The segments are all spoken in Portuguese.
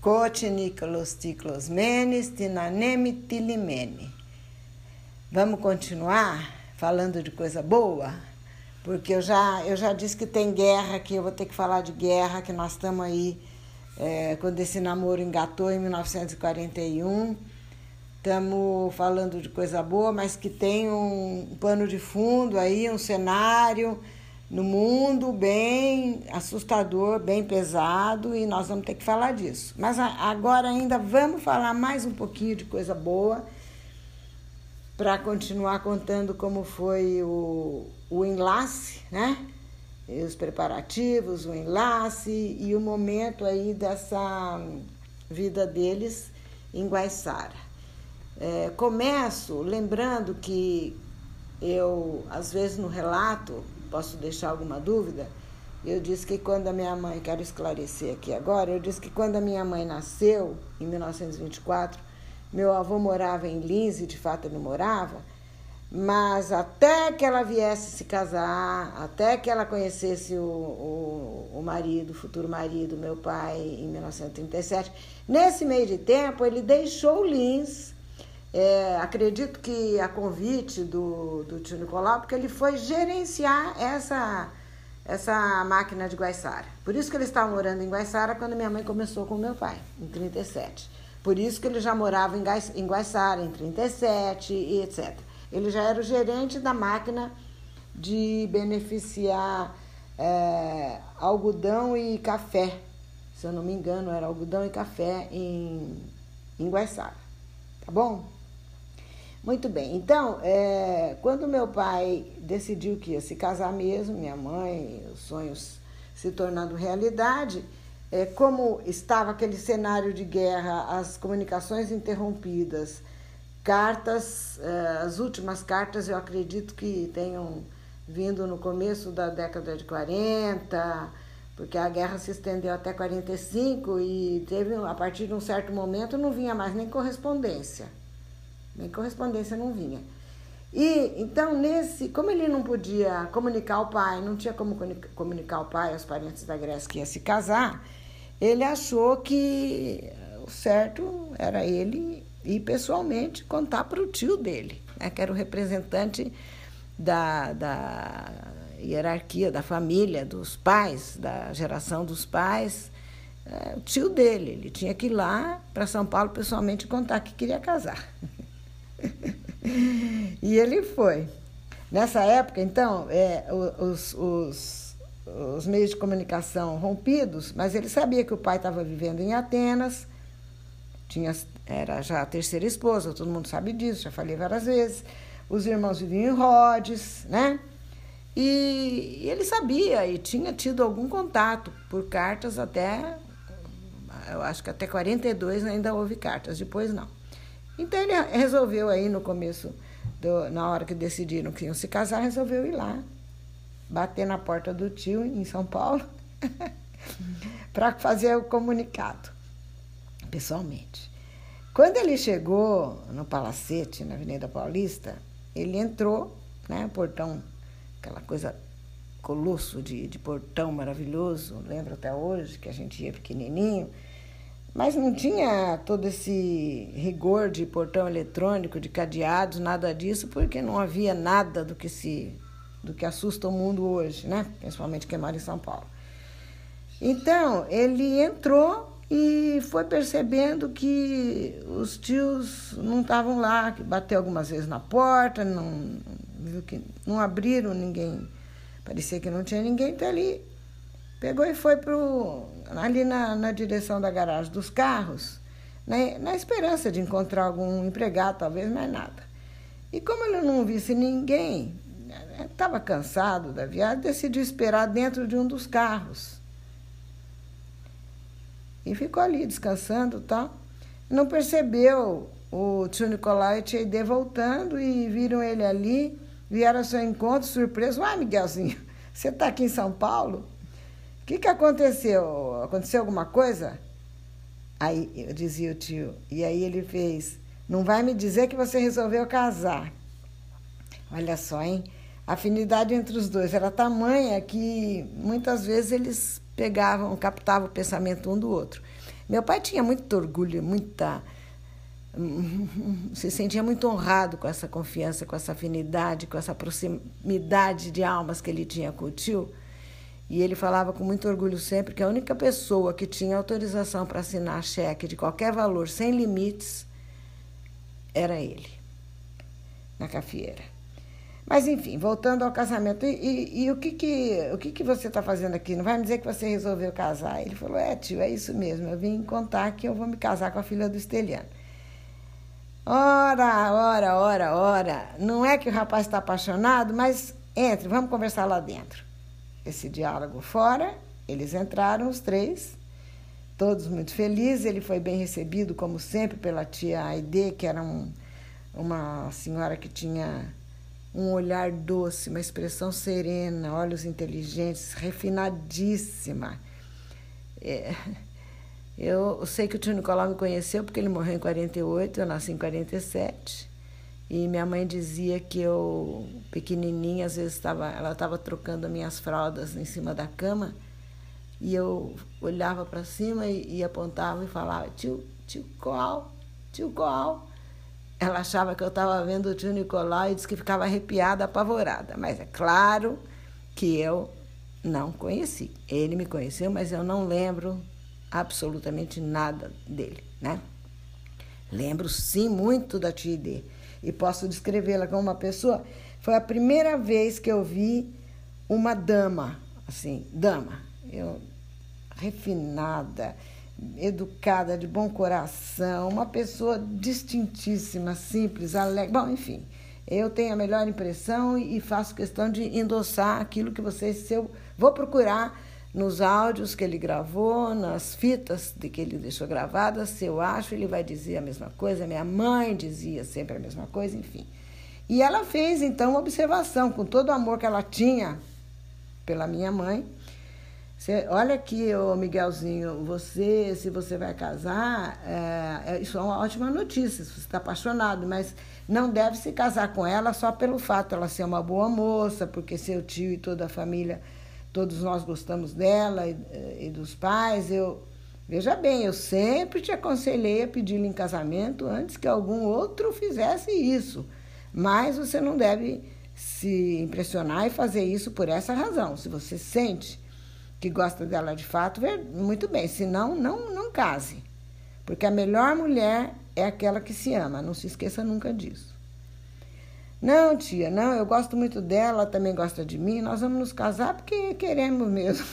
Cotinícolos ticlosmenes tinanemitilimene. Vamos continuar falando de coisa boa? Porque eu já, eu já disse que tem guerra, que eu vou ter que falar de guerra, que nós estamos aí, é, quando esse namoro engatou em 1941. Estamos falando de coisa boa, mas que tem um pano de fundo aí, um cenário no mundo bem assustador, bem pesado e nós vamos ter que falar disso. Mas agora ainda vamos falar mais um pouquinho de coisa boa para continuar contando como foi o, o enlace, né? E os preparativos, o enlace e o momento aí dessa vida deles em Guaiçara. É, começo lembrando que eu, às vezes no relato, posso deixar alguma dúvida? Eu disse que quando a minha mãe, quero esclarecer aqui agora, eu disse que quando a minha mãe nasceu, em 1924, meu avô morava em Lins, e de fato ele morava, mas até que ela viesse se casar, até que ela conhecesse o, o, o marido, o futuro marido, meu pai, em 1937, nesse meio de tempo ele deixou Lins é, acredito que a convite do, do tio Nicolau, porque ele foi gerenciar essa, essa máquina de Guaiçara. Por isso que ele estava morando em Guaiçara quando minha mãe começou com meu pai, em 37. Por isso que ele já morava em, Gais, em Guaiçara, em 37 e etc. Ele já era o gerente da máquina de beneficiar é, algodão e café. Se eu não me engano, era algodão e café em, em Guaiçara. Tá bom? Muito bem, então, é, quando meu pai decidiu que ia se casar mesmo, minha mãe, os sonhos se tornando realidade, é, como estava aquele cenário de guerra, as comunicações interrompidas, cartas, é, as últimas cartas eu acredito que tenham vindo no começo da década de 40, porque a guerra se estendeu até 45 e teve, a partir de um certo momento, não vinha mais nem correspondência nem correspondência não vinha. E então, nesse, como ele não podia comunicar ao pai, não tinha como comunicar ao pai, aos parentes da Grécia que ia se casar, ele achou que o certo era ele ir pessoalmente contar para o tio dele, né, que era o representante da, da hierarquia, da família, dos pais, da geração dos pais, é, o tio dele. Ele tinha que ir lá para São Paulo pessoalmente contar que queria casar. e ele foi. Nessa época, então, é, os, os, os meios de comunicação rompidos, mas ele sabia que o pai estava vivendo em Atenas, tinha, era já a terceira esposa, todo mundo sabe disso, já falei várias vezes. Os irmãos viviam em Rhodes, né? E, e ele sabia e tinha tido algum contato por cartas até, eu acho que até 42 ainda houve cartas, depois não. Então ele resolveu aí no começo, do, na hora que decidiram que iam se casar, resolveu ir lá, bater na porta do tio em São Paulo, para fazer o comunicado, pessoalmente. Quando ele chegou no Palacete, na Avenida Paulista, ele entrou, né, portão, aquela coisa colosso de, de portão maravilhoso, lembro até hoje que a gente ia pequenininho, mas não tinha todo esse rigor de portão eletrônico, de cadeados, nada disso, porque não havia nada do que se do que assusta o mundo hoje, né? Principalmente quem mora em São Paulo. Então, ele entrou e foi percebendo que os tios não estavam lá, que bateu algumas vezes na porta, não viu que não abriram ninguém, parecia que não tinha ninguém, então ele pegou e foi pro, ali na, na direção da garagem dos carros, né, na esperança de encontrar algum empregado, talvez mais nada. E como ele não visse ninguém, estava né, cansado da viagem, decidiu esperar dentro de um dos carros. E ficou ali descansando e tal. Não percebeu o tio Nicolau e tia Ide voltando e viram ele ali, vieram ao seu encontro surpreso. Ah, Miguelzinho, você está aqui em São Paulo? Que, que aconteceu? Aconteceu alguma coisa? Aí eu dizia o tio, e aí ele fez, não vai me dizer que você resolveu casar. Olha só, hein? A afinidade entre os dois era tamanha que muitas vezes eles pegavam, captavam o pensamento um do outro. Meu pai tinha muito orgulho, muita. se sentia muito honrado com essa confiança, com essa afinidade, com essa proximidade de almas que ele tinha com o tio. E ele falava com muito orgulho sempre que a única pessoa que tinha autorização para assinar cheque de qualquer valor sem limites era ele, na cafieira. Mas enfim, voltando ao casamento, e, e, e o, que, que, o que, que você está fazendo aqui? Não vai me dizer que você resolveu casar? Ele falou: É, tio, é isso mesmo. Eu vim contar que eu vou me casar com a filha do Esteliano. Ora, ora, ora, ora. Não é que o rapaz está apaixonado, mas entre, vamos conversar lá dentro. Esse diálogo fora, eles entraram os três, todos muito felizes. Ele foi bem recebido, como sempre, pela tia Aide, que era um, uma senhora que tinha um olhar doce, uma expressão serena, olhos inteligentes, refinadíssima. É, eu sei que o tio Nicolau me conheceu porque ele morreu em 48, eu nasci em 47. E minha mãe dizia que eu, pequenininha, às vezes estava, ela estava trocando minhas fraldas em cima da cama e eu olhava para cima e, e, apontava e falava: tio, tio qual, tio qual. Ela achava que eu estava vendo o tio Nicolau e disse que ficava arrepiada, apavorada. Mas é claro que eu não conheci. Ele me conheceu, mas eu não lembro absolutamente nada dele, né? Lembro sim muito da tia Ide e posso descrevê-la como uma pessoa. Foi a primeira vez que eu vi uma dama, assim, dama, eu refinada, educada, de bom coração, uma pessoa distintíssima, simples, alegre. Bom, enfim, eu tenho a melhor impressão e faço questão de endossar aquilo que vocês, se eu vou procurar nos áudios que ele gravou, nas fitas de que ele deixou gravadas, se eu acho, ele vai dizer a mesma coisa. Minha mãe dizia sempre a mesma coisa, enfim. E ela fez então uma observação, com todo o amor que ela tinha pela minha mãe, você, olha aqui, ô Miguelzinho, você, se você vai casar, é, é, isso é uma ótima notícia, se você está apaixonado, mas não deve se casar com ela só pelo fato de ela ser uma boa moça, porque seu tio e toda a família, todos nós gostamos dela e, e dos pais. Eu Veja bem, eu sempre te aconselhei a pedi-lo em casamento antes que algum outro fizesse isso. Mas você não deve se impressionar e fazer isso por essa razão. Se você sente que gosta dela de fato, muito bem. Se não, não, não case. Porque a melhor mulher é aquela que se ama. Não se esqueça nunca disso. Não, tia, não, eu gosto muito dela, ela também gosta de mim. Nós vamos nos casar porque queremos mesmo.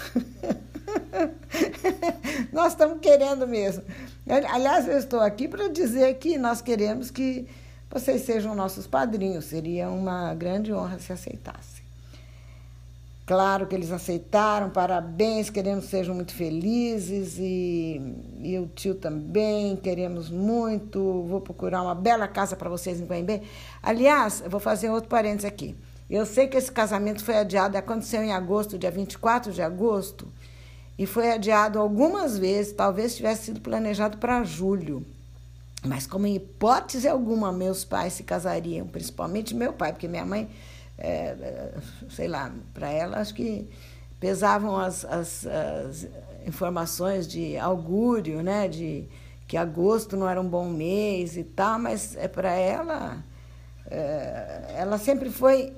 nós estamos querendo mesmo. Aliás, eu estou aqui para dizer que nós queremos que vocês sejam nossos padrinhos. Seria uma grande honra se aceitassem. Claro que eles aceitaram, parabéns, queremos que sejam muito felizes e, e o tio também, queremos muito. Vou procurar uma bela casa para vocês em Guaimbê. Aliás, eu vou fazer outro parênteses aqui. Eu sei que esse casamento foi adiado, aconteceu em agosto, dia 24 de agosto, e foi adiado algumas vezes, talvez tivesse sido planejado para julho. Mas, como em hipótese alguma, meus pais se casariam, principalmente meu pai, porque minha mãe é, sei lá, para ela acho que pesavam as, as, as, informações de augúrio, né, de que agosto não era um bom mês e tal, mas é para ela, é, ela sempre foi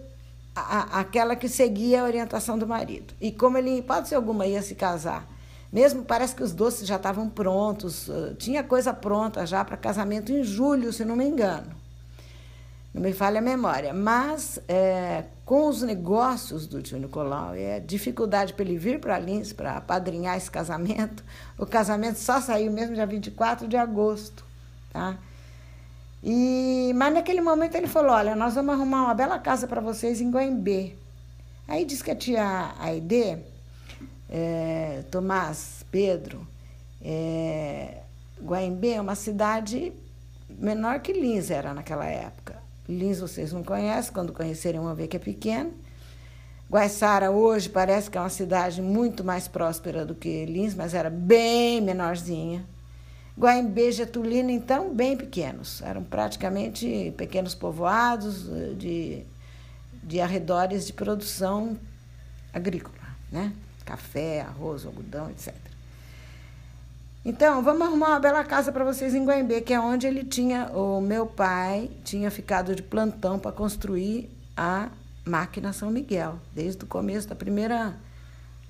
a, aquela que seguia a orientação do marido. E como ele, pode ser alguma, ia se casar, mesmo parece que os doces já estavam prontos, tinha coisa pronta já para casamento em julho, se não me engano não me falha a memória. Mas é, com os negócios do tio Nicolau a dificuldade para ele vir para Lins para apadrinhar esse casamento, o casamento só saiu mesmo dia 24 de agosto. Tá? E, mas naquele momento ele falou: Olha, nós vamos arrumar uma bela casa para vocês em Guaimbê. Aí disse que a tia Aide, é, Tomás, Pedro, é, Guaimbê é uma cidade menor que Lins era naquela época. Lins vocês não conhecem, quando conhecerem vão ver que é pequeno. Guaiçara hoje parece que é uma cidade muito mais próspera do que Lins, mas era bem menorzinha. Guaimbê e Getulina, então, bem pequenos. Eram praticamente pequenos povoados eh, de, de arredores de produção agrícola, né? Café, arroz, algodão, etc. Então, vamos arrumar uma bela casa para vocês em Guaimbê, que é onde ele tinha, o meu pai tinha ficado de plantão para construir a máquina São Miguel, desde o começo da primeira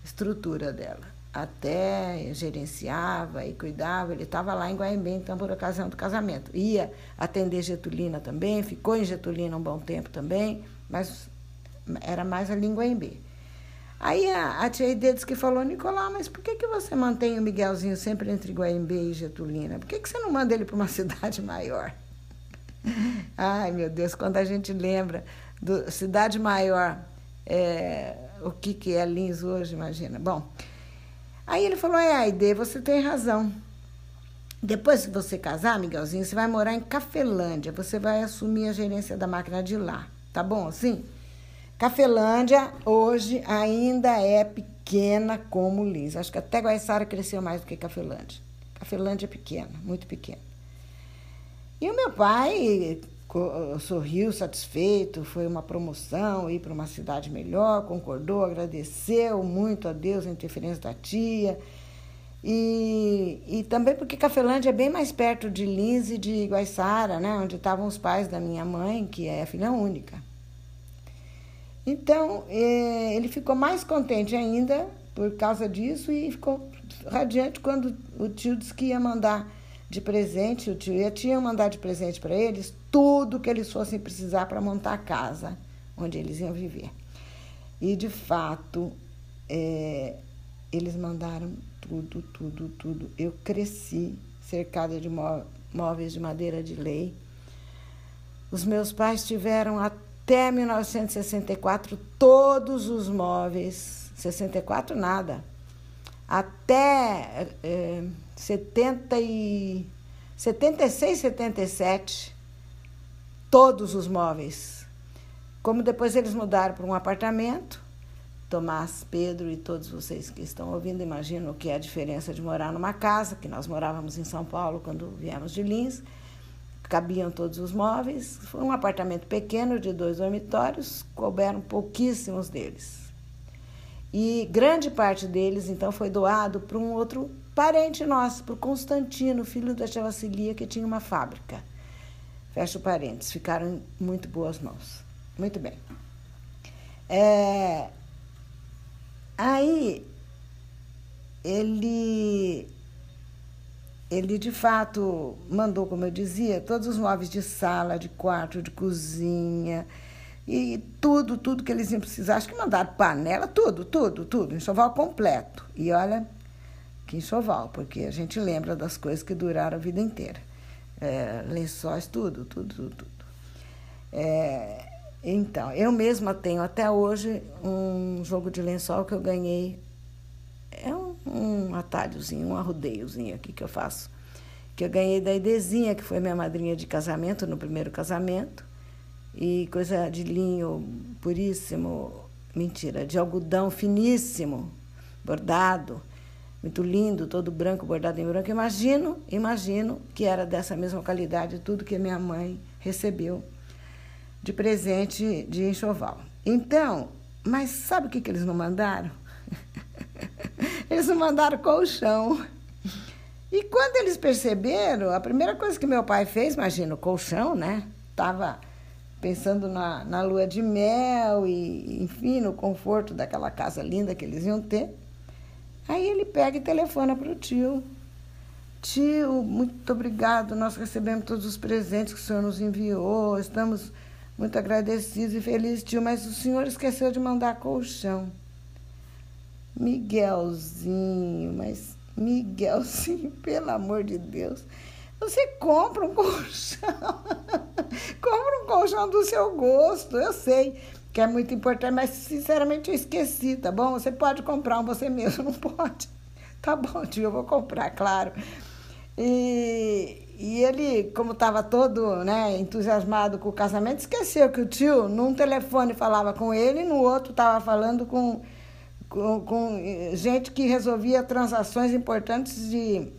estrutura dela. Até gerenciava e cuidava, ele estava lá em Guaimbê, então, por ocasião do casamento. Ia atender Getulina também, ficou em Getulina um bom tempo também, mas era mais ali em Guaimbê. Aí a, a tia Ide disse que falou, Nicolau, mas por que, que você mantém o Miguelzinho sempre entre Guaimbê e Getulina? Por que, que você não manda ele para uma cidade maior? Ai, meu Deus, quando a gente lembra do cidade maior, é, o que, que é Lins hoje, imagina. Bom, aí ele falou, é, Aide, você tem razão. Depois que você casar, Miguelzinho, você vai morar em Cafelândia, você vai assumir a gerência da máquina de lá, tá bom assim? Cafelândia hoje ainda é pequena como Lins. Acho que até Guaiçara cresceu mais do que Cafelândia. Cafelândia é pequena, muito pequena. E o meu pai sorriu satisfeito, foi uma promoção, ir para uma cidade melhor, concordou, agradeceu muito a Deus a interferência da tia. E, e também porque Cafelândia é bem mais perto de Lins e de Guaiçara, né, onde estavam os pais da minha mãe, que é filha única. Então, é, ele ficou mais contente ainda por causa disso e ficou radiante quando o tio disse que ia mandar de presente, o tio a tia iam mandar de presente para eles tudo que eles fossem precisar para montar a casa onde eles iam viver. E, de fato, é, eles mandaram tudo, tudo, tudo. Eu cresci cercada de móveis de madeira de lei. Os meus pais tiveram até até 1964, todos os móveis, 64 nada, até é, 70 e, 76, 77, todos os móveis. Como depois eles mudaram para um apartamento, Tomás, Pedro e todos vocês que estão ouvindo imaginam o que é a diferença de morar numa casa, que nós morávamos em São Paulo quando viemos de Lins cabiam todos os móveis. Foi um apartamento pequeno de dois dormitórios, couberam pouquíssimos deles. E grande parte deles, então, foi doado para um outro parente nosso, para o Constantino, filho da tia Vassilia, que tinha uma fábrica. Fecha parênteses, ficaram em muito boas mãos. Muito bem. É... Aí, ele ele de fato mandou, como eu dizia, todos os móveis de sala, de quarto, de cozinha e tudo, tudo que eles iam precisar. Acho que mandaram panela, tudo, tudo, tudo, enxoval completo. E olha que enxoval, porque a gente lembra das coisas que duraram a vida inteira. É, lençóis, tudo, tudo, tudo, tudo. É, então, eu mesma tenho até hoje um jogo de lençol que eu ganhei um, atalhozinho, um arrodeiozinho aqui que eu faço. Que eu ganhei da Idezinha, que foi minha madrinha de casamento, no primeiro casamento. E coisa de linho puríssimo, mentira, de algodão finíssimo, bordado, muito lindo, todo branco, bordado em branco. Imagino, imagino que era dessa mesma qualidade tudo que minha mãe recebeu de presente de enxoval. Então, mas sabe o que, que eles não mandaram? Eles não mandaram colchão. E quando eles perceberam, a primeira coisa que meu pai fez, imagina, o colchão, né? Tava pensando na, na lua de mel e, enfim, no conforto daquela casa linda que eles iam ter. Aí ele pega e telefona para o tio. Tio, muito obrigado, nós recebemos todos os presentes que o senhor nos enviou, estamos muito agradecidos e felizes, tio, mas o senhor esqueceu de mandar colchão. Miguelzinho, mas Miguelzinho, pelo amor de Deus. Você compra um colchão, compra um colchão do seu gosto, eu sei que é muito importante, mas sinceramente eu esqueci, tá bom? Você pode comprar um você mesmo, não pode? Tá bom, tio, eu vou comprar, claro. E, e ele, como estava todo né, entusiasmado com o casamento, esqueceu que o tio, num telefone, falava com ele, e no outro estava falando com com, com gente que resolvia transações importantes de,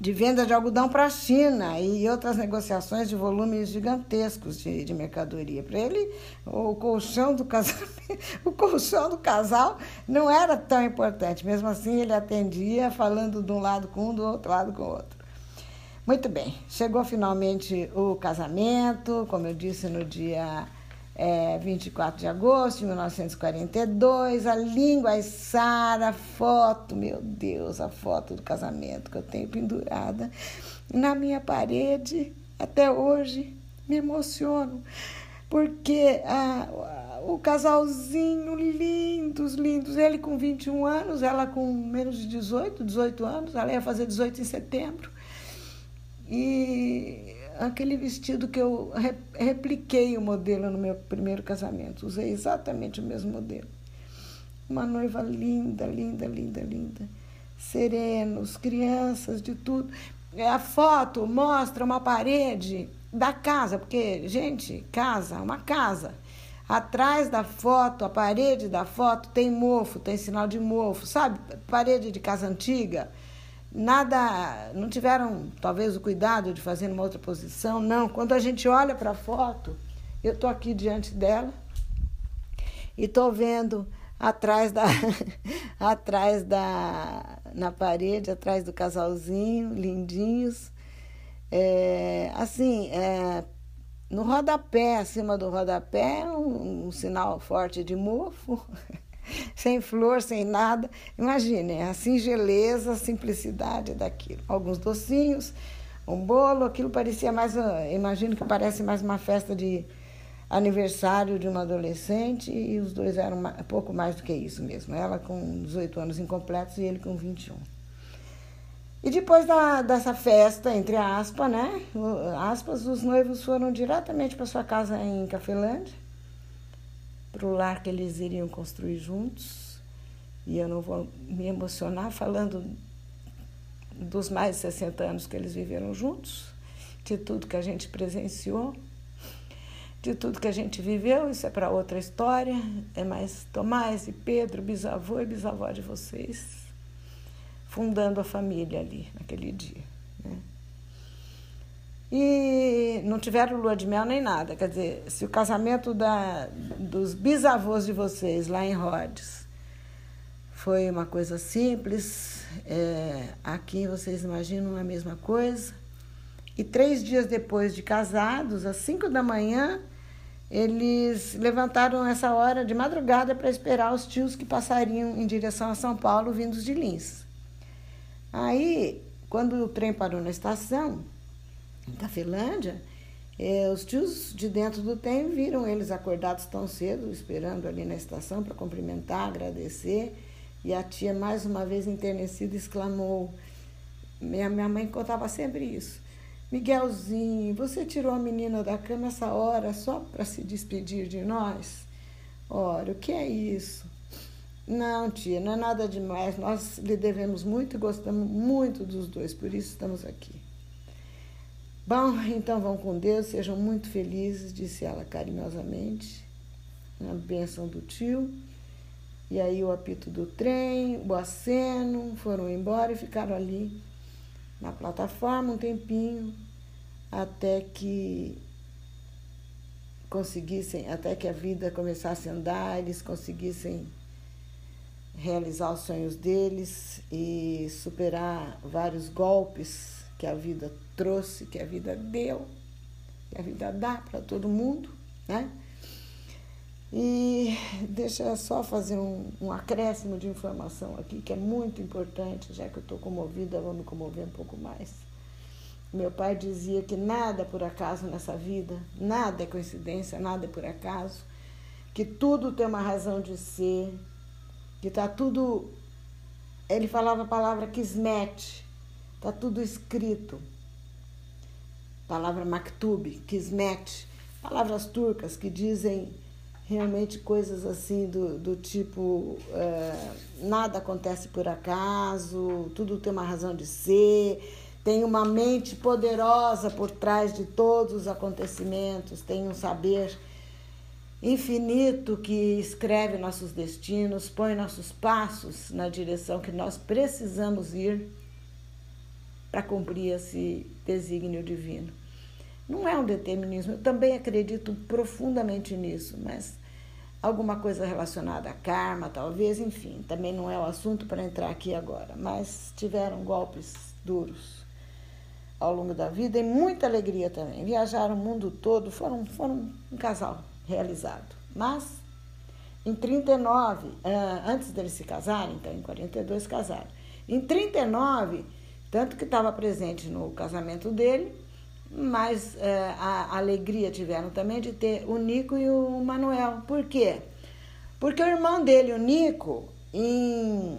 de venda de algodão para a China e outras negociações de volumes gigantescos de, de mercadoria. Para ele, o colchão do casal, o colchão do casal não era tão importante. Mesmo assim, ele atendia falando de um lado com um, do outro lado com o outro. Muito bem, chegou finalmente o casamento, como eu disse no dia é, 24 de agosto de 1942, a língua e Sara, foto, meu Deus, a foto do casamento que eu tenho pendurada na minha parede até hoje. Me emociono, porque a, o casalzinho lindos, lindos, ele com 21 anos, ela com menos de 18, 18 anos, ela ia fazer 18 em setembro. E aquele vestido que eu repliquei o modelo no meu primeiro casamento. Usei exatamente o mesmo modelo. Uma noiva linda, linda, linda, linda. Serenos, crianças, de tudo. A foto mostra uma parede da casa, porque, gente, casa, uma casa. Atrás da foto, a parede da foto tem mofo, tem sinal de mofo, sabe? Parede de casa antiga nada, não tiveram talvez o cuidado de fazer numa outra posição, não. Quando a gente olha para a foto, eu estou aqui diante dela e estou vendo atrás da atrás da na parede, atrás do casalzinho, lindinhos. É, assim, é, no rodapé, acima do rodapé, um, um sinal forte de mofo. sem flor, sem nada. Imaginem a singeleza, a simplicidade daquilo. Alguns docinhos, um bolo, aquilo parecia mais, imagino que parece mais uma festa de aniversário de uma adolescente e os dois eram pouco mais do que isso mesmo. Ela com 18 anos incompletos e ele com 21. E depois da, dessa festa, entre aspas, né? Aspas, os noivos foram diretamente para sua casa em Cafelândia para o lar que eles iriam construir juntos. E eu não vou me emocionar falando dos mais de 60 anos que eles viveram juntos, de tudo que a gente presenciou, de tudo que a gente viveu. Isso é para outra história. É mais Tomás e Pedro, bisavô e bisavó de vocês, fundando a família ali naquele dia. E não tiveram lua de mel nem nada. Quer dizer, se o casamento da, dos bisavôs de vocês lá em Rhodes foi uma coisa simples, é, aqui vocês imaginam a mesma coisa. E três dias depois de casados, às cinco da manhã, eles levantaram essa hora de madrugada para esperar os tios que passariam em direção a São Paulo vindos de Lins. Aí, quando o trem parou na estação, da Finlândia, é, os tios de dentro do trem viram eles acordados tão cedo, esperando ali na estação para cumprimentar, agradecer. E a tia, mais uma vez enternecida, exclamou: Minha, minha mãe contava sempre isso. Miguelzinho, você tirou a menina da cama essa hora só para se despedir de nós? Ora, o que é isso? Não, tia, não é nada demais. Nós lhe devemos muito e gostamos muito dos dois, por isso estamos aqui. Bom, então vão com Deus, sejam muito felizes, disse ela carinhosamente, na bênção do tio. E aí o apito do trem, o aceno, foram embora e ficaram ali na plataforma um tempinho, até que conseguissem, até que a vida começasse a andar, eles conseguissem realizar os sonhos deles e superar vários golpes que a vida trouxe, que a vida deu, que a vida dá para todo mundo, né? E deixa eu só fazer um, um, acréscimo de informação aqui, que é muito importante, já que eu estou comovida, vou me comover um pouco mais. Meu pai dizia que nada é por acaso nessa vida, nada é coincidência, nada é por acaso, que tudo tem uma razão de ser, que está tudo. Ele falava a palavra kismet, Está tudo escrito. Palavra maktub, kismet, palavras turcas que dizem realmente coisas assim do, do tipo uh, nada acontece por acaso, tudo tem uma razão de ser, tem uma mente poderosa por trás de todos os acontecimentos, tem um saber infinito que escreve nossos destinos, põe nossos passos na direção que nós precisamos ir para cumprir esse desígnio divino. Não é um determinismo, eu também acredito profundamente nisso, mas alguma coisa relacionada a karma, talvez, enfim, também não é o assunto para entrar aqui agora, mas tiveram golpes duros ao longo da vida e muita alegria também. Viajaram o mundo todo, foram, foram um casal realizado. Mas em 39, ah, antes deles se casarem, então em 42 casaram. Em 39, tanto que estava presente no casamento dele, mas é, a, alegria tiveram também de ter o Nico e o Manuel. Por quê? Porque o irmão dele, o Nico, em,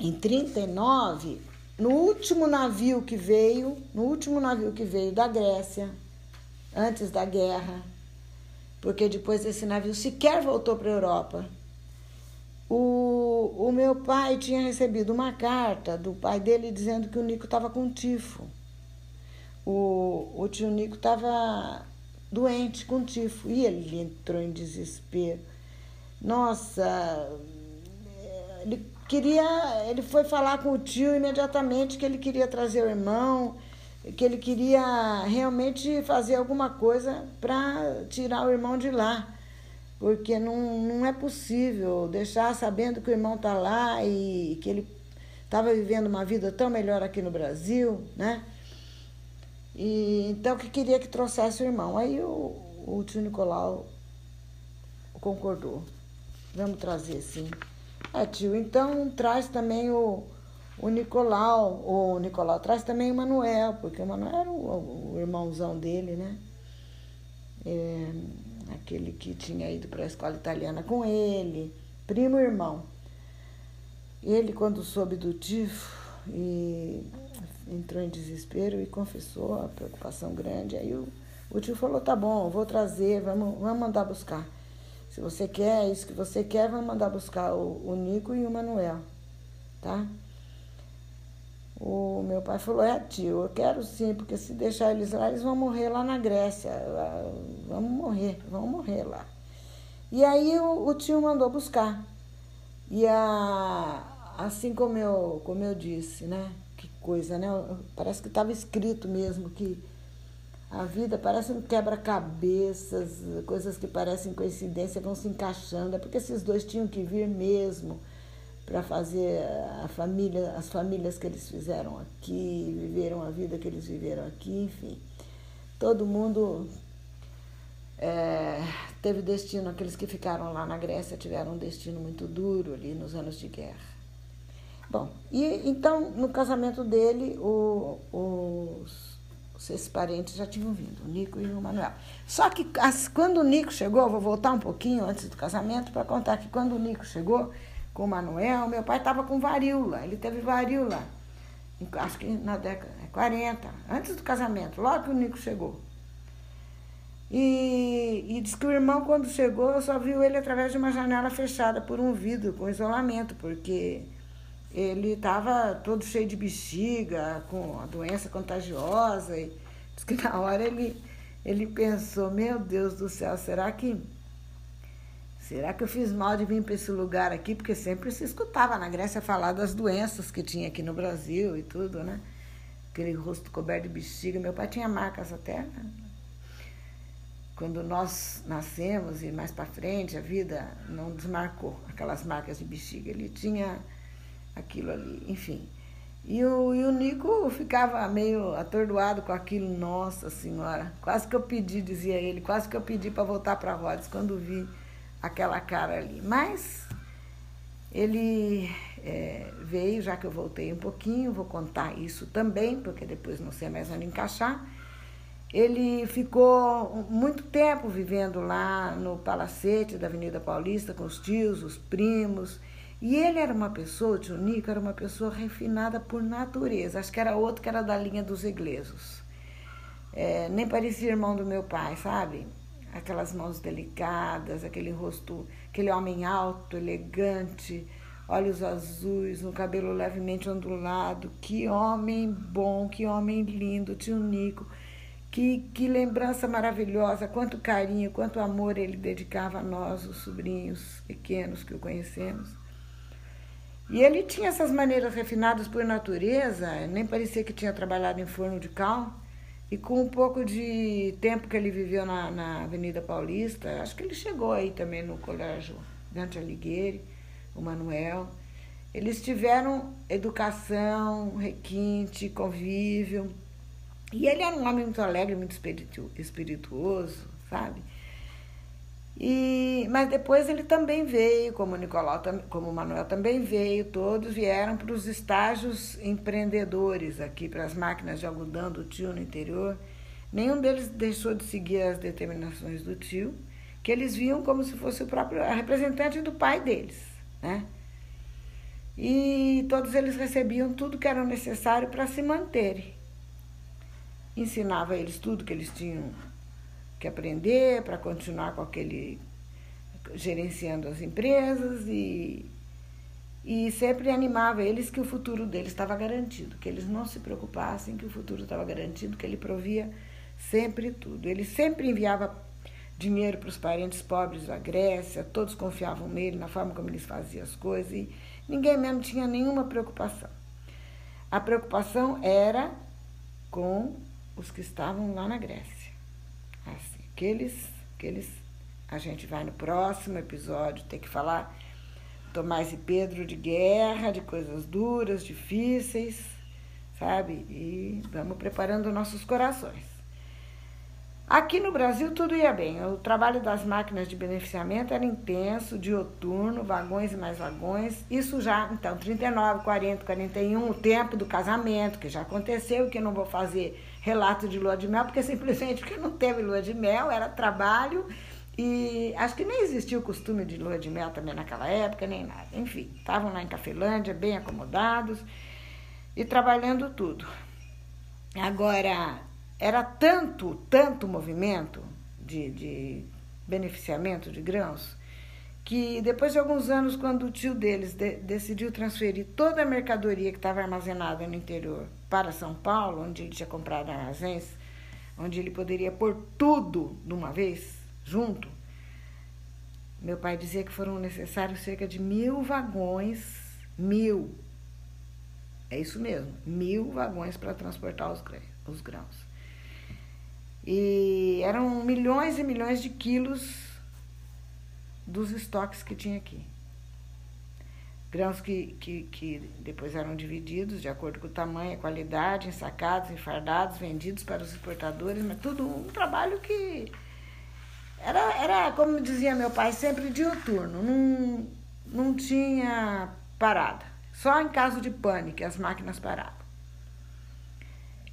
em 39, no último navio que veio, no último navio que veio da Grécia, antes da guerra, porque depois desse navio sequer voltou para a Europa. O, o meu pai tinha recebido uma carta do pai dele dizendo que o Nico estava com tifo o, o tio Nico estava doente com tifo e ele entrou em desespero. Nossa, ele queria, ele foi falar com o tio imediatamente que ele queria trazer o irmão, que ele queria realmente fazer alguma coisa para tirar o irmão de lá. Porque não, não é possível deixar sabendo que o irmão está lá e que ele estava vivendo uma vida tão melhor aqui no Brasil, né? E, então, que queria que trouxesse o irmão. Aí o, o tio Nicolau concordou. Vamos trazer, sim. É, tio, então traz também o, o Nicolau. O Nicolau traz também o Manuel, porque o Manuel era o, o irmãozão dele, né? É, aquele que tinha ido para a escola italiana com ele, primo irmão. Ele, quando soube do tifo, e entrou em desespero e confessou a preocupação grande. Aí o, o tio falou: tá bom, vou trazer, vamos, vamos mandar buscar. Se você quer, isso que você quer, vamos mandar buscar o, o Nico e o Manuel, tá? O meu pai falou: é, tio, eu quero sim, porque se deixar eles lá, eles vão morrer lá na Grécia. Vamos morrer, vão morrer lá. E aí o, o tio mandou buscar. E a, assim como eu, como eu disse, né? Que coisa, né? Parece que estava escrito mesmo que a vida parece um quebra-cabeças, coisas que parecem coincidência vão se encaixando. É porque esses dois tinham que vir mesmo para fazer a família, as famílias que eles fizeram aqui, viveram a vida que eles viveram aqui, enfim. Todo mundo é, teve destino, aqueles que ficaram lá na Grécia tiveram um destino muito duro ali nos anos de guerra. Bom, e então no casamento dele, o, os, esses parentes já tinham vindo, o Nico e o Manuel. Só que as, quando o Nico chegou, vou voltar um pouquinho antes do casamento para contar que quando o Nico chegou com o Manuel, meu pai estava com varíola, ele teve varíola, acho que na década 40, antes do casamento, logo que o Nico chegou. E, e diz que o irmão, quando chegou, só viu ele através de uma janela fechada por um vidro, com isolamento, porque ele estava todo cheio de bexiga, com a doença contagiosa. E diz que na hora ele, ele pensou, meu Deus do céu, será que. Será que eu fiz mal de vir para esse lugar aqui? Porque sempre se escutava na Grécia falar das doenças que tinha aqui no Brasil e tudo, né? Aquele rosto coberto de bexiga. Meu pai tinha marcas até. Né? Quando nós nascemos e mais para frente, a vida não desmarcou aquelas marcas de bexiga. Ele tinha aquilo ali, enfim. E o, e o Nico ficava meio atordoado com aquilo, nossa senhora, quase que eu pedi, dizia ele, quase que eu pedi para voltar para Rhodes quando vi aquela cara ali. Mas ele é, veio, já que eu voltei um pouquinho, vou contar isso também, porque depois não sei mais onde encaixar. Ele ficou muito tempo vivendo lá no palacete da Avenida Paulista com os tios, os primos. E ele era uma pessoa, o tio Nico era uma pessoa refinada por natureza. Acho que era outro que era da linha dos ingleses. É, nem parecia irmão do meu pai, sabe? Aquelas mãos delicadas, aquele rosto, aquele homem alto, elegante, olhos azuis, um cabelo levemente ondulado. Que homem bom, que homem lindo, tio Nico. Que, que lembrança maravilhosa, quanto carinho, quanto amor ele dedicava a nós, os sobrinhos pequenos que o conhecemos. E ele tinha essas maneiras refinadas por natureza, nem parecia que tinha trabalhado em forno de cal. E com um pouco de tempo que ele viveu na, na Avenida Paulista, acho que ele chegou aí também no Colégio Dante Alighieri, o Manuel. Eles tiveram educação, requinte, convívio. E ele era um homem muito alegre, muito espiritu espirituoso, sabe? E, mas depois ele também veio, como o Nicolau, como o Manuel também veio, todos vieram para os estágios empreendedores aqui, para as máquinas de algodão do tio no interior. Nenhum deles deixou de seguir as determinações do tio, que eles viam como se fosse o próprio representante do pai deles, né? E todos eles recebiam tudo que era necessário para se manterem. Ensinava eles tudo que eles tinham que aprender para continuar com aquele gerenciando as empresas e e sempre animava eles que o futuro deles estava garantido, que eles não se preocupassem, que o futuro estava garantido, que ele provia sempre tudo. Ele sempre enviava dinheiro para os parentes pobres da Grécia, todos confiavam nele, na forma como ele fazia as coisas, e ninguém mesmo tinha nenhuma preocupação. A preocupação era com os que estavam lá na Grécia. Assim, aqueles, aqueles, a gente vai no próximo episódio ter que falar Tomás e Pedro de guerra, de coisas duras, difíceis, sabe? E vamos preparando nossos corações. Aqui no Brasil tudo ia bem. O trabalho das máquinas de beneficiamento era intenso, dioturno, vagões e mais vagões. Isso já, então, 39, 40, 41, o tempo do casamento, que já aconteceu, que eu não vou fazer relato de lua de mel, porque simplesmente porque não teve lua de mel, era trabalho. E acho que nem existia o costume de lua de mel também naquela época, nem nada. Enfim, estavam lá em Cafelândia, bem acomodados e trabalhando tudo. Agora, era tanto, tanto movimento de, de beneficiamento de grãos, que depois de alguns anos, quando o tio deles de, decidiu transferir toda a mercadoria que estava armazenada no interior para São Paulo, onde ele tinha comprado armazéns, onde ele poderia pôr tudo de uma vez, junto. Meu pai dizia que foram necessários cerca de mil vagões, mil, é isso mesmo, mil vagões para transportar os grãos. E eram milhões e milhões de quilos dos estoques que tinha aqui grãos que, que, que depois eram divididos de acordo com o tamanho, a qualidade, ensacados, enfardados, vendidos para os exportadores, mas tudo um trabalho que era, era como dizia meu pai, sempre diuturno, não, não tinha parada. Só em caso de pânico as máquinas paravam.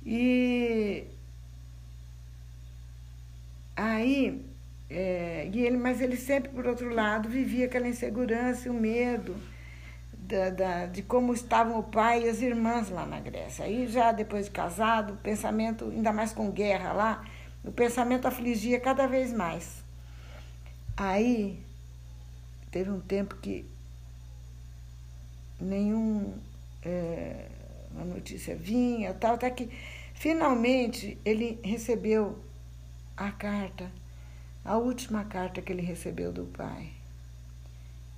E aí, é, e ele, mas ele sempre, por outro lado, vivia aquela insegurança e o medo da, da, de como estavam o pai e as irmãs lá na Grécia. Aí já depois de casado, o pensamento, ainda mais com guerra lá, o pensamento afligia cada vez mais. Aí teve um tempo que nenhum é, uma notícia vinha, tal, até que finalmente ele recebeu a carta, a última carta que ele recebeu do pai.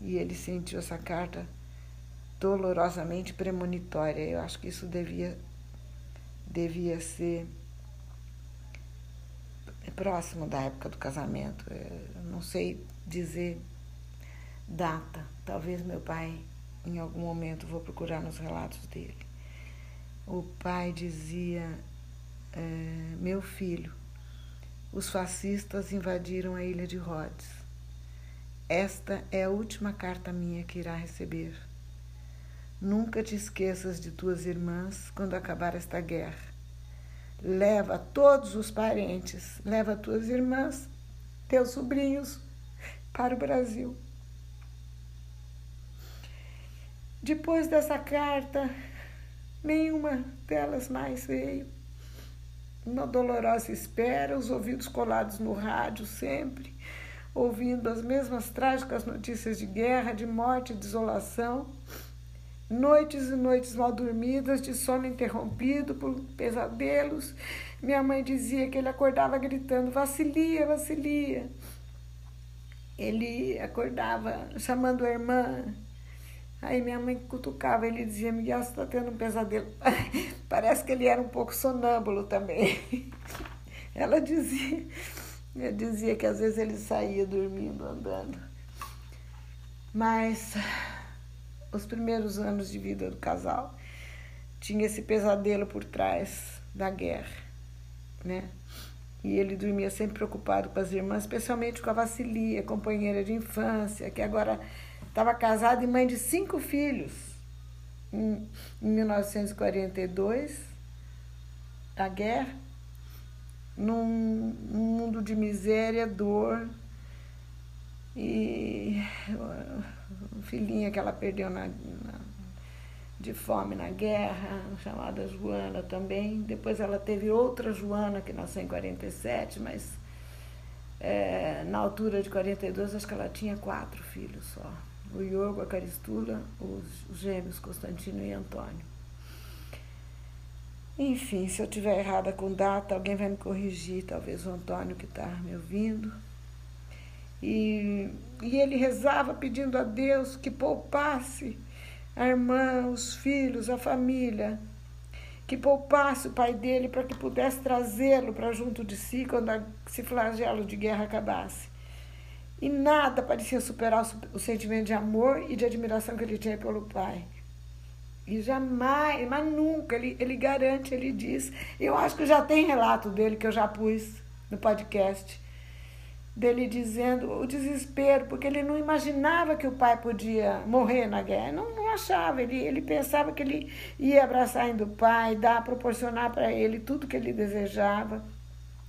E ele sentiu essa carta dolorosamente premonitória. Eu acho que isso devia, devia ser próximo da época do casamento. Eu não sei dizer data. Talvez meu pai, em algum momento, vou procurar nos relatos dele. O pai dizia: é, Meu filho, os fascistas invadiram a ilha de Rhodes. Esta é a última carta minha que irá receber. Nunca te esqueças de tuas irmãs quando acabar esta guerra. Leva todos os parentes, leva tuas irmãs, teus sobrinhos para o Brasil. Depois dessa carta, nenhuma delas mais veio. Uma dolorosa espera, os ouvidos colados no rádio sempre, ouvindo as mesmas trágicas notícias de guerra, de morte e desolação noites e noites mal dormidas, de sono interrompido por pesadelos. Minha mãe dizia que ele acordava gritando: Vacilia, Vacilia. Ele acordava chamando a irmã, Aí minha mãe cutucava, ele dizia, Miguel, você está tendo um pesadelo. Parece que ele era um pouco sonâmbulo também. Ela dizia, eu dizia que às vezes ele saía dormindo, andando. Mas os primeiros anos de vida do casal tinha esse pesadelo por trás da guerra, né? E ele dormia sempre preocupado com as irmãs, especialmente com a Vacilia, companheira de infância, que agora Estava casada e mãe de cinco filhos. Em, em 1942, a guerra, num mundo de miséria, dor e filhinha que ela perdeu na, na, de fome na guerra, chamada Joana também. Depois ela teve outra Joana que nasceu em 47, mas é, na altura de 42 acho que ela tinha quatro filhos só o Iogo, a Caristula, os gêmeos Constantino e Antônio. Enfim, se eu tiver errada com data, alguém vai me corrigir, talvez o Antônio que está me ouvindo. E, e ele rezava pedindo a Deus que poupasse a irmã, os filhos, a família, que poupasse o pai dele para que pudesse trazê-lo para junto de si quando esse flagelo de guerra acabasse. E nada parecia superar o sentimento de amor e de admiração que ele tinha pelo pai. E jamais, mas nunca, ele, ele garante, ele diz. Eu acho que já tem relato dele que eu já pus no podcast, dele dizendo o desespero, porque ele não imaginava que o pai podia morrer na guerra. Não, não achava, ele, ele pensava que ele ia abraçar ainda o pai, dar, proporcionar para ele tudo que ele desejava,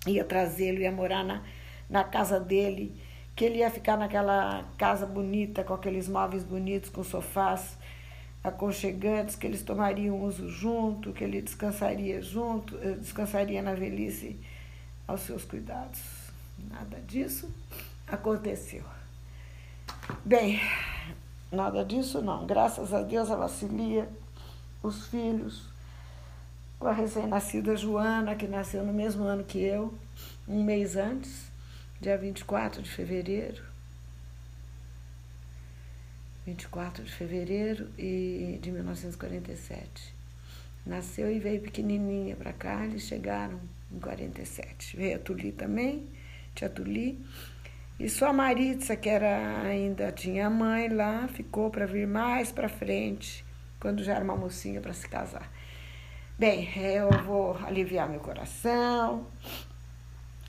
ia trazê-lo, ia morar na, na casa dele que ele ia ficar naquela casa bonita, com aqueles móveis bonitos, com sofás aconchegantes, que eles tomariam uso junto, que ele descansaria junto, eh, descansaria na velhice aos seus cuidados. Nada disso aconteceu. Bem, nada disso não. Graças a Deus a Vacilia, os filhos, com a recém-nascida Joana, que nasceu no mesmo ano que eu, um mês antes, dia 24 de fevereiro. 24 de fevereiro e de 1947. Nasceu e veio pequenininha para cá, eles chegaram em 47. Veio a Tuli também, tia Tuli. E só a Maritza, que era ainda tinha mãe lá, ficou para vir mais para frente, quando já era uma mocinha para se casar. Bem, eu vou aliviar meu coração,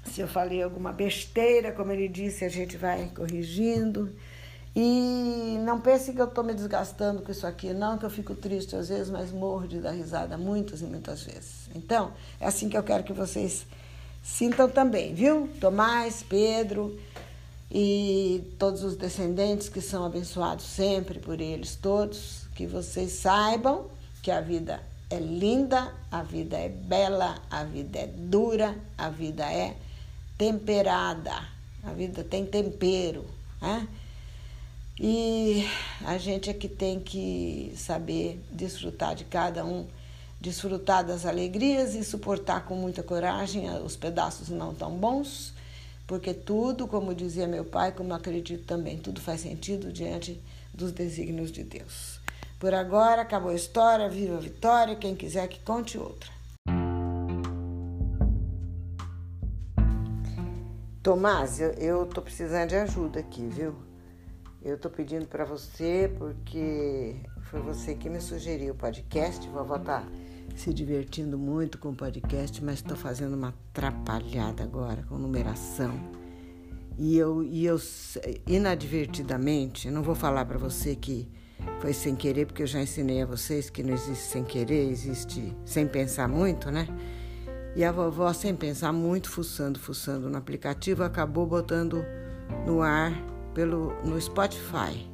se eu falei alguma besteira, como ele disse, a gente vai corrigindo. E não pense que eu estou me desgastando com isso aqui, não, que eu fico triste às vezes, mas morro de dar risada muitas e muitas vezes. Então, é assim que eu quero que vocês sintam também, viu? Tomás, Pedro e todos os descendentes que são abençoados sempre por eles todos, que vocês saibam que a vida é linda, a vida é bela, a vida é dura, a vida é temperada. A vida tem tempero, né? E a gente é que tem que saber desfrutar de cada um, desfrutar das alegrias e suportar com muita coragem os pedaços não tão bons, porque tudo, como dizia meu pai, como acredito também, tudo faz sentido diante dos desígnios de Deus. Por agora, acabou a história, viva a vitória, quem quiser que conte outra. Tomás, eu, tô precisando de ajuda aqui, viu? Eu tô pedindo para você porque foi você que me sugeriu o podcast. Vovó tá se divertindo muito com o podcast, mas estou fazendo uma atrapalhada agora com numeração. E eu, e eu inadvertidamente, não vou falar para você que foi sem querer, porque eu já ensinei a vocês que não existe sem querer, existe sem pensar muito, né? E a vovó, sem pensar muito, fuçando, fuçando no aplicativo, acabou botando no ar pelo, no Spotify.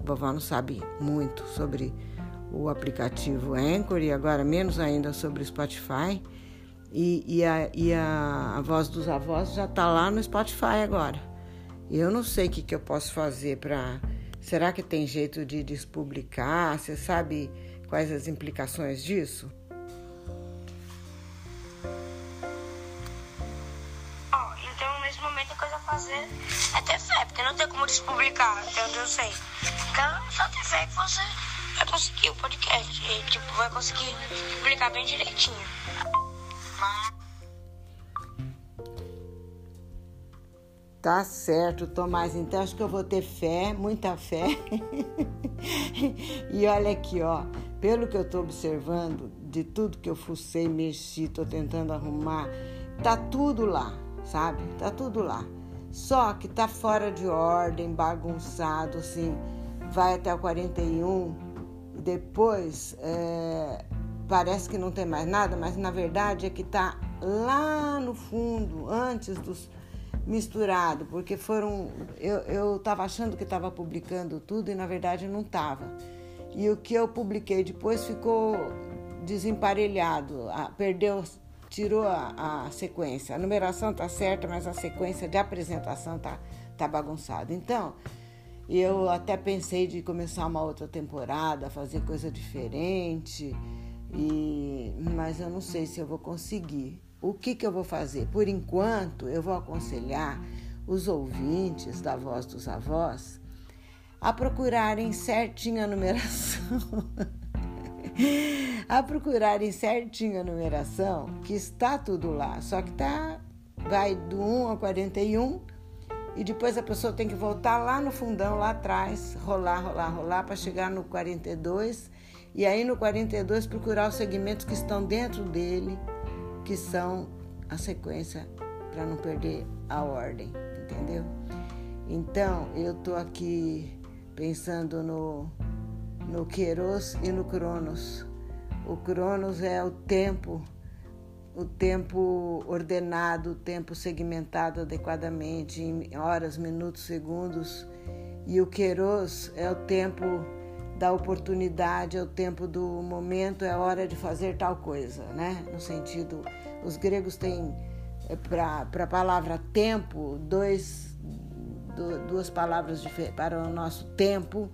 A vovó não sabe muito sobre o aplicativo Anchor e agora menos ainda sobre o Spotify. E, e, a, e a, a voz dos avós já está lá no Spotify agora. E eu não sei o que, que eu posso fazer para. Será que tem jeito de despublicar? Você sabe quais as implicações disso? fazer é ter fé, porque não tem como despublicar, onde eu sei. Então, só ter fé que você vai conseguir o podcast. E, tipo, vai conseguir publicar bem direitinho. Tá certo, Tomás. Então acho que eu vou ter fé, muita fé. e olha aqui, ó, pelo que eu tô observando, de tudo que eu fucei, mexi, tô tentando arrumar, tá tudo lá, sabe? Tá tudo lá. Só que tá fora de ordem, bagunçado, assim, vai até o 41 e depois é, parece que não tem mais nada, mas na verdade é que tá lá no fundo, antes dos misturado, porque foram. Eu estava achando que estava publicando tudo e na verdade não estava. E o que eu publiquei depois ficou desemparelhado, perdeu, tirou a, a sequência. A numeração está certa, mas a sequência de apresentação está tá bagunçada. Então, eu até pensei de começar uma outra temporada, fazer coisa diferente, e, mas eu não sei se eu vou conseguir o que, que eu vou fazer? Por enquanto, eu vou aconselhar os ouvintes da Voz dos Avós a procurarem certinho a numeração. a procurarem certinho a numeração, que está tudo lá, só que tá vai do 1 ao 41 e depois a pessoa tem que voltar lá no fundão, lá atrás, rolar, rolar, rolar para chegar no 42 e aí no 42 procurar os segmentos que estão dentro dele que são a sequência para não perder a ordem, entendeu? Então, eu tô aqui pensando no no Queiroz e no Cronos. O Cronos é o tempo, o tempo ordenado, o tempo segmentado adequadamente em horas, minutos, segundos. E o Queiroz é o tempo da oportunidade, é o tempo do momento, é a hora de fazer tal coisa, né? No sentido, os gregos têm é, para a palavra tempo dois, duas palavras para o nosso tempo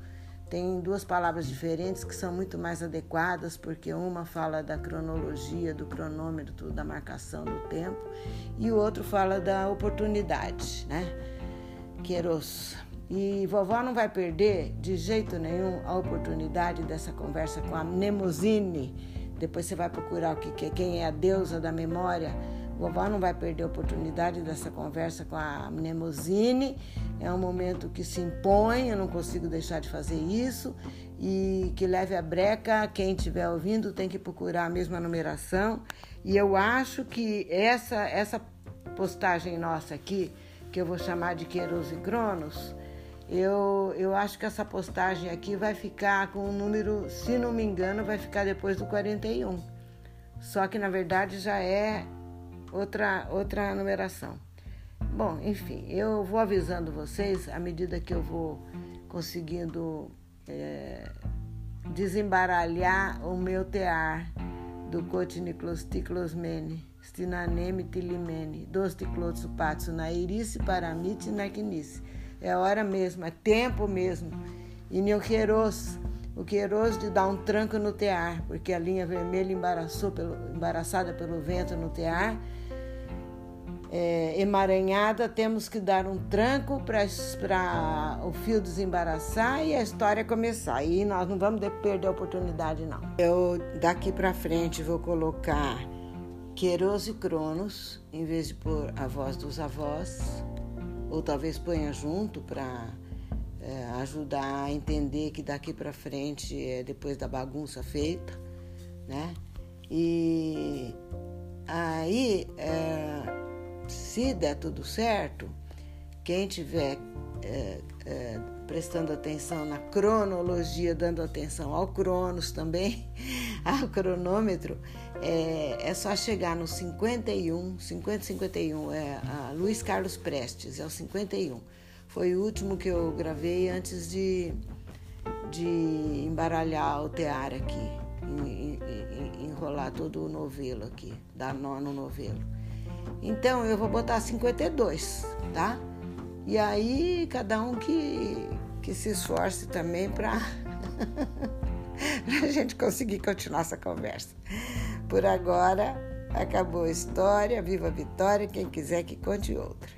tem duas palavras diferentes que são muito mais adequadas, porque uma fala da cronologia, do cronômetro, da marcação do tempo, e o outro fala da oportunidade, né? Queiroz. E vovó não vai perder de jeito nenhum a oportunidade dessa conversa com a Mnemosine. Depois você vai procurar o que, quem é a deusa da memória. Vovó não vai perder a oportunidade dessa conversa com a Mnemosine. É um momento que se impõe, eu não consigo deixar de fazer isso. E que leve a breca, quem estiver ouvindo tem que procurar a mesma numeração. E eu acho que essa, essa postagem nossa aqui, que eu vou chamar de Queiroz e Cronos, eu, eu acho que essa postagem aqui vai ficar com o número, se não me engano, vai ficar depois do 41. Só que na verdade já é outra, outra numeração. Bom, enfim, eu vou avisando vocês à medida que eu vou conseguindo é, desembaralhar o meu tear do Cotiniclos ticlosmene, stinaneme tilimene, dos ticlotsu patsu nairice paramite naquinice é hora mesmo, é tempo mesmo. E no Queiroz, o Queiroz de dar um tranco no tear, porque a linha vermelha embaraçou pelo, embaraçada pelo vento no tear, é, emaranhada, temos que dar um tranco para o fio desembaraçar e a história começar. E nós não vamos perder a oportunidade, não. Eu daqui para frente vou colocar Queiroz e Cronos, em vez de pôr a voz dos avós ou talvez ponha junto para é, ajudar a entender que daqui para frente é depois da bagunça feita, né? E aí, é, se der tudo certo, quem tiver é, é, prestando atenção na cronologia, dando atenção ao Cronos também, ao cronômetro, é, é só chegar no 51, 50, 51, é a Luiz Carlos Prestes, é o 51. Foi o último que eu gravei antes de, de embaralhar o tear aqui, enrolar todo o novelo aqui, dar nó no novelo. Então eu vou botar 52, tá? E aí cada um que, que se esforce também para a gente conseguir continuar essa conversa. Por agora, acabou a história, viva a vitória, quem quiser que conte outra.